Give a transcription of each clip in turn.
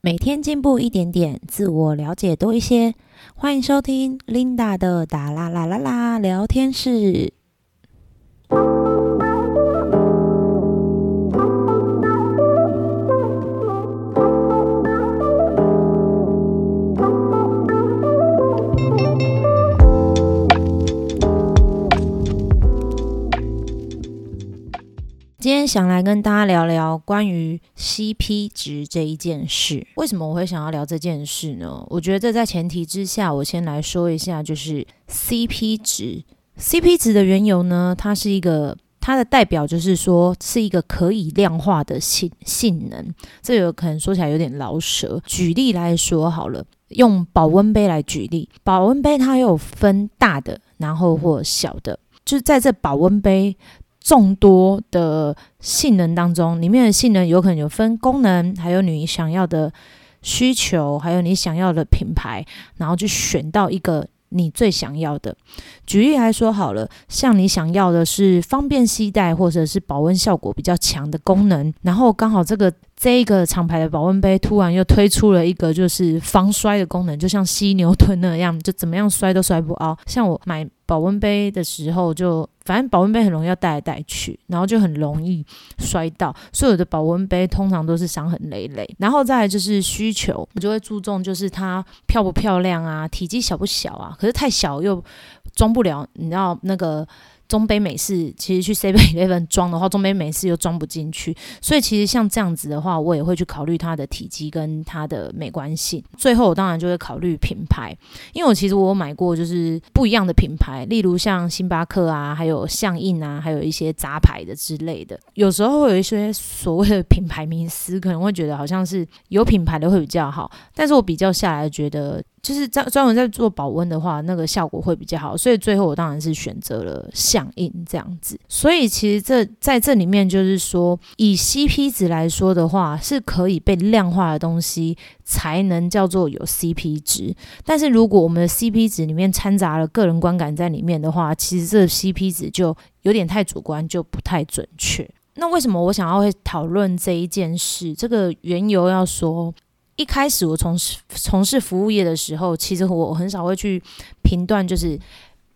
每天进步一点点，自我了解多一些。欢迎收听 Linda 的打啦啦啦啦聊天室。今天想来跟大家聊聊关于 CP 值这一件事。为什么我会想要聊这件事呢？我觉得这在前提之下，我先来说一下，就是 CP 值。CP 值的缘由呢，它是一个它的代表，就是说是一个可以量化的性性能。这有可能说起来有点老舌。举例来说好了，用保温杯来举例，保温杯它有分大的，然后或小的，就是在这保温杯。众多的性能当中，里面的性能有可能有分功能，还有你想要的需求，还有你想要的品牌，然后去选到一个你最想要的。举例来说好了，像你想要的是方便携带，或者是保温效果比较强的功能，然后刚好这个这一个厂牌的保温杯突然又推出了一个就是防摔的功能，就像犀牛盾那样，就怎么样摔都摔不凹。像我买保温杯的时候就。反正保温杯很容易要带来带去，然后就很容易摔到。所有的保温杯通常都是伤痕累累。然后再来就是需求，我就会注重就是它漂不漂亮啊，体积小不小啊。可是太小又装不了，你知道那个。中杯美式其实去 Seven Eleven 装的话，中杯美式又装不进去，所以其实像这样子的话，我也会去考虑它的体积跟它的美观性。最后我当然就会考虑品牌，因为我其实我买过就是不一样的品牌，例如像星巴克啊，还有象印啊，还有一些杂牌的之类的。有时候会有一些所谓的品牌迷思，可能会觉得好像是有品牌的会比较好，但是我比较下来觉得。就是专专门在做保温的话，那个效果会比较好，所以最后我当然是选择了响应这样子。所以其实这在这里面就是说，以 CP 值来说的话，是可以被量化的东西才能叫做有 CP 值。但是如果我们的 CP 值里面掺杂了个人观感在里面的话，其实这 CP 值就有点太主观，就不太准确。那为什么我想要会讨论这一件事？这个缘由要说。一开始我从事从事服务业的时候，其实我很少会去评断就是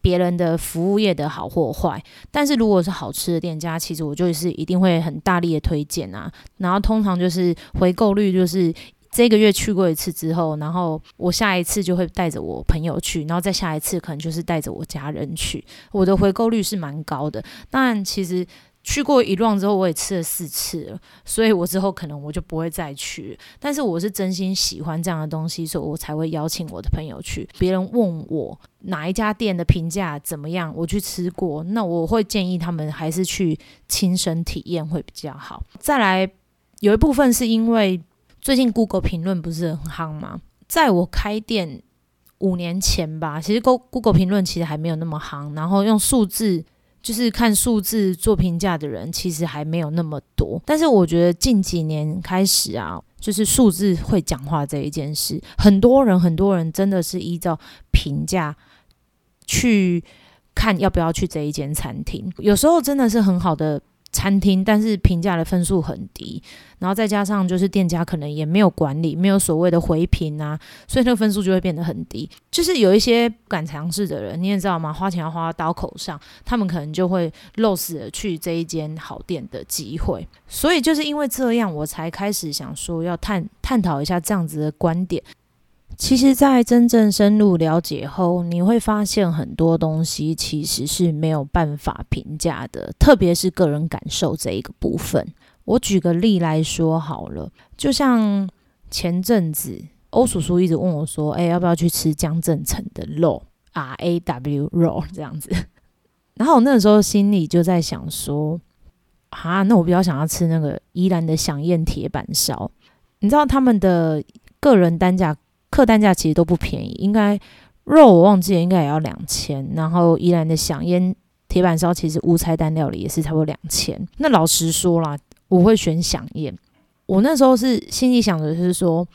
别人的服务业的好或坏。但是如果是好吃的店家，其实我就是一定会很大力的推荐啊。然后通常就是回购率就是这个月去过一次之后，然后我下一次就会带着我朋友去，然后再下一次可能就是带着我家人去。我的回购率是蛮高的，但其实。去过一浪之后，我也吃了四次了，所以我之后可能我就不会再去。但是我是真心喜欢这样的东西，所以我才会邀请我的朋友去。别人问我哪一家店的评价怎么样，我去吃过，那我会建议他们还是去亲身体验会比较好。再来，有一部分是因为最近 Google 评论不是很夯吗？在我开店五年前吧，其实 Google 评论其实还没有那么夯，然后用数字。就是看数字做评价的人，其实还没有那么多。但是我觉得近几年开始啊，就是数字会讲话这一件事，很多人很多人真的是依照评价去看要不要去这一间餐厅。有时候真的是很好的。餐厅，但是评价的分数很低，然后再加上就是店家可能也没有管理，没有所谓的回评啊，所以那个分数就会变得很低。就是有一些不敢尝试的人，你也知道吗？花钱要花到刀口上，他们可能就会漏死了去这一间好店的机会。所以就是因为这样，我才开始想说要探探讨一下这样子的观点。其实，在真正深入了解后，你会发现很多东西其实是没有办法评价的，特别是个人感受这一个部分。我举个例来说好了，就像前阵子欧叔叔一直问我说：“哎，要不要去吃江正成的肉？R A W 肉这样子。”然后我那时候心里就在想说：“啊，那我比较想要吃那个宜兰的响宴铁板烧。你知道他们的个人单价？”客单价其实都不便宜，应该肉我忘记了，应该也要两千。然后宜兰的响烟铁板烧，其实无菜单料理也是差不多两千。那老实说啦，我会选响宴。我那时候是心里想的是说，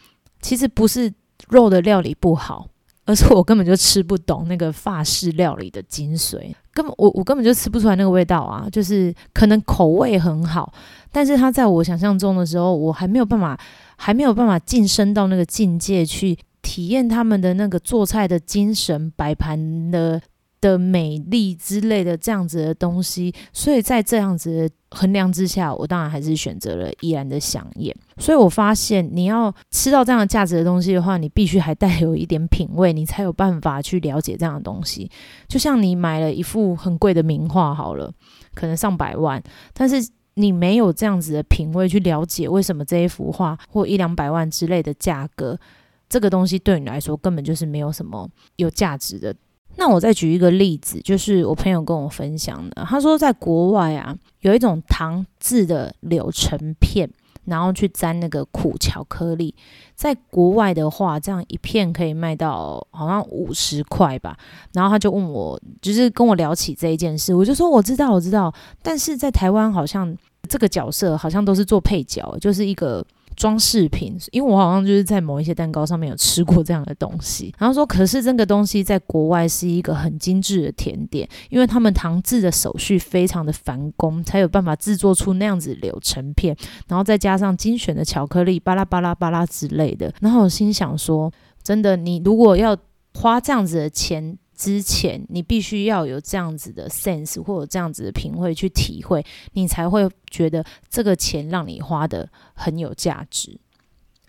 其实不是肉的料理不好，而是我根本就吃不懂那个法式料理的精髓，根本我我根本就吃不出来那个味道啊。就是可能口味很好，但是它在我想象中的时候，我还没有办法。还没有办法晋升到那个境界去体验他们的那个做菜的精神、摆盘的的美丽之类的这样子的东西。所以在这样子的衡量之下，我当然还是选择了依然的香艳。所以我发现，你要吃到这样的价值的东西的话，你必须还带有一点品味，你才有办法去了解这样的东西。就像你买了一幅很贵的名画，好了，可能上百万，但 是你没有这样子的品味去了解为什么这一幅画或一两百万之类的价格，这个东西对你来说根本就是没有什么有价值的。那我再举一个例子，就是我朋友跟我分享的，他说在国外啊，有一种糖制的柳橙片。然后去沾那个苦巧克力，在国外的话，这样一片可以卖到好像五十块吧。然后他就问我，就是跟我聊起这一件事，我就说我知道，我知道，但是在台湾好像这个角色好像都是做配角，就是一个。装饰品，因为我好像就是在某一些蛋糕上面有吃过这样的东西，然后说，可是这个东西在国外是一个很精致的甜点，因为他们糖制的手续非常的繁工，才有办法制作出那样子柳橙片，然后再加上精选的巧克力，巴拉巴拉巴拉之类的。然后我心想说，真的，你如果要花这样子的钱。之前你必须要有这样子的 sense 或者这样子的品味去体会，你才会觉得这个钱让你花的很有价值。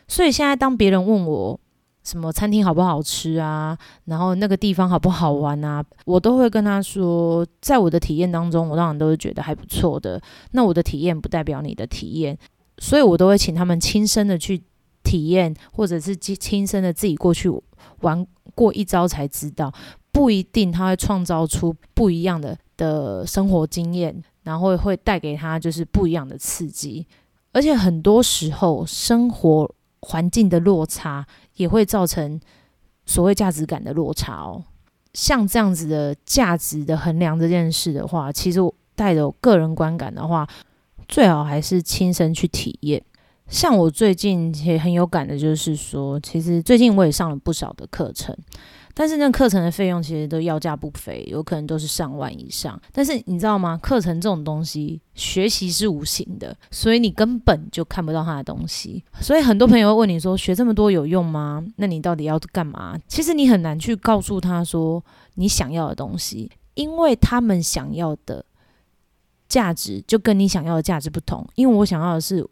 所以现在当别人问我什么餐厅好不好吃啊，然后那个地方好不好玩啊，我都会跟他说，在我的体验当中，我当然都是觉得还不错的。那我的体验不代表你的体验，所以我都会请他们亲身的去体验，或者是亲身的自己过去玩过一招才知道。不一定他会创造出不一样的的生活经验，然后会带给他就是不一样的刺激，而且很多时候生活环境的落差也会造成所谓价值感的落差哦。像这样子的价值的衡量这件事的话，其实带着我个人观感的话，最好还是亲身去体验。像我最近也很有感的，就是说，其实最近我也上了不少的课程。但是那课程的费用其实都要价不菲，有可能都是上万以上。但是你知道吗？课程这种东西，学习是无形的，所以你根本就看不到它的东西。所以很多朋友会问你说：“学这么多有用吗？那你到底要干嘛？”其实你很难去告诉他说你想要的东西，因为他们想要的价值就跟你想要的价值不同。因为我想要的是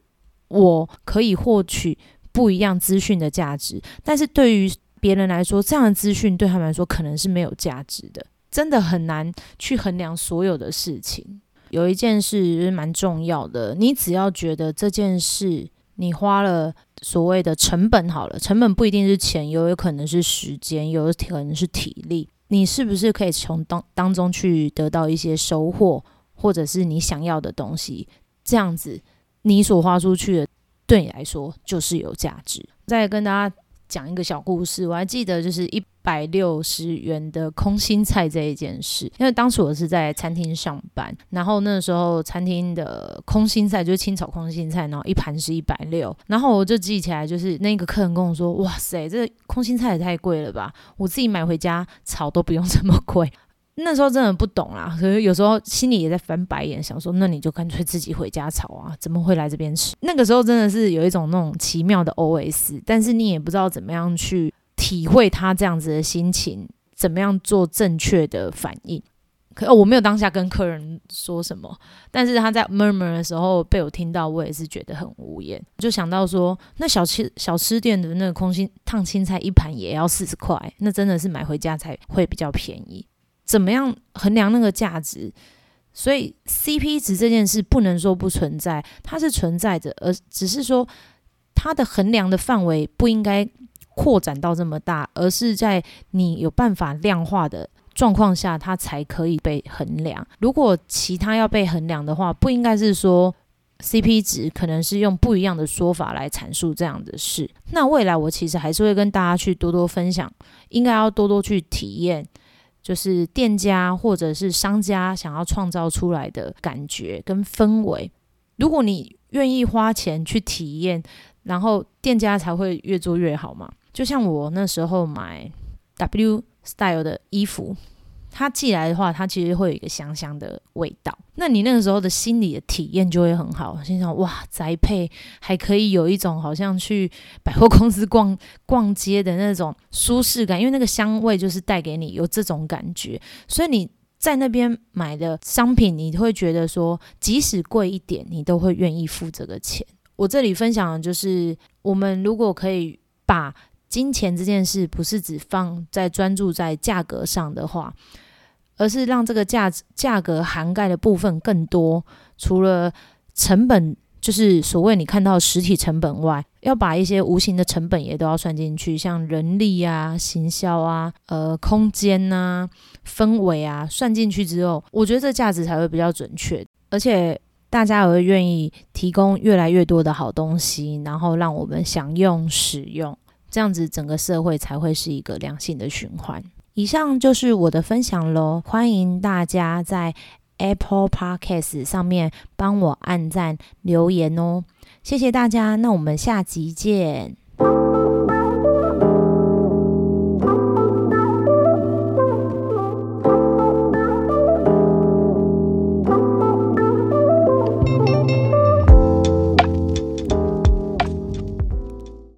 我可以获取不一样资讯的价值，但是对于别人来说，这样的资讯对他们来说可能是没有价值的，真的很难去衡量所有的事情。有一件事蛮重要的，你只要觉得这件事你花了所谓的成本好了，成本不一定是钱，有有可能是时间，有可能是体力，你是不是可以从当当中去得到一些收获，或者是你想要的东西？这样子，你所花出去的对你来说就是有价值。再跟大家。讲一个小故事，我还记得就是一百六十元的空心菜这一件事，因为当时我是在餐厅上班，然后那时候餐厅的空心菜就是清炒空心菜，然后一盘是一百六，然后我就记起来，就是那个客人跟我说：“哇塞，这空心菜也太贵了吧，我自己买回家炒都不用这么贵。”那时候真的不懂啦，可是有时候心里也在翻白眼，想说那你就干脆自己回家炒啊，怎么会来这边吃？那个时候真的是有一种那种奇妙的 OS，但是你也不知道怎么样去体会他这样子的心情，怎么样做正确的反应。可哦我没有当下跟客人说什么，但是他在 murmur 的时候被我听到，我也是觉得很无言，就想到说那小吃小吃店的那个空心烫青菜一盘也要四十块，那真的是买回家才会比较便宜。怎么样衡量那个价值？所以 CP 值这件事不能说不存在，它是存在的，而只是说它的衡量的范围不应该扩展到这么大，而是在你有办法量化的状况下，它才可以被衡量。如果其他要被衡量的话，不应该是说 CP 值，可能是用不一样的说法来阐述这样的事。那未来我其实还是会跟大家去多多分享，应该要多多去体验。就是店家或者是商家想要创造出来的感觉跟氛围，如果你愿意花钱去体验，然后店家才会越做越好嘛。就像我那时候买 W Style 的衣服，它寄来的话，它其实会有一个香香的味道。那你那个时候的心理的体验就会很好，心想哇，宅配还可以有一种好像去百货公司逛逛街的那种舒适感，因为那个香味就是带给你有这种感觉，所以你在那边买的商品，你会觉得说，即使贵一点，你都会愿意付这个钱。我这里分享的就是，我们如果可以把金钱这件事，不是只放在专注在价格上的话。而是让这个价价格涵盖的部分更多，除了成本，就是所谓你看到实体成本外，要把一些无形的成本也都要算进去，像人力啊、行销啊、呃、空间呐、氛围啊，算进去之后，我觉得这价值才会比较准确，而且大家也会愿意提供越来越多的好东西，然后让我们享用使用，这样子整个社会才会是一个良性的循环。以上就是我的分享喽，欢迎大家在 Apple Podcast 上面帮我按赞留言哦，谢谢大家，那我们下集见。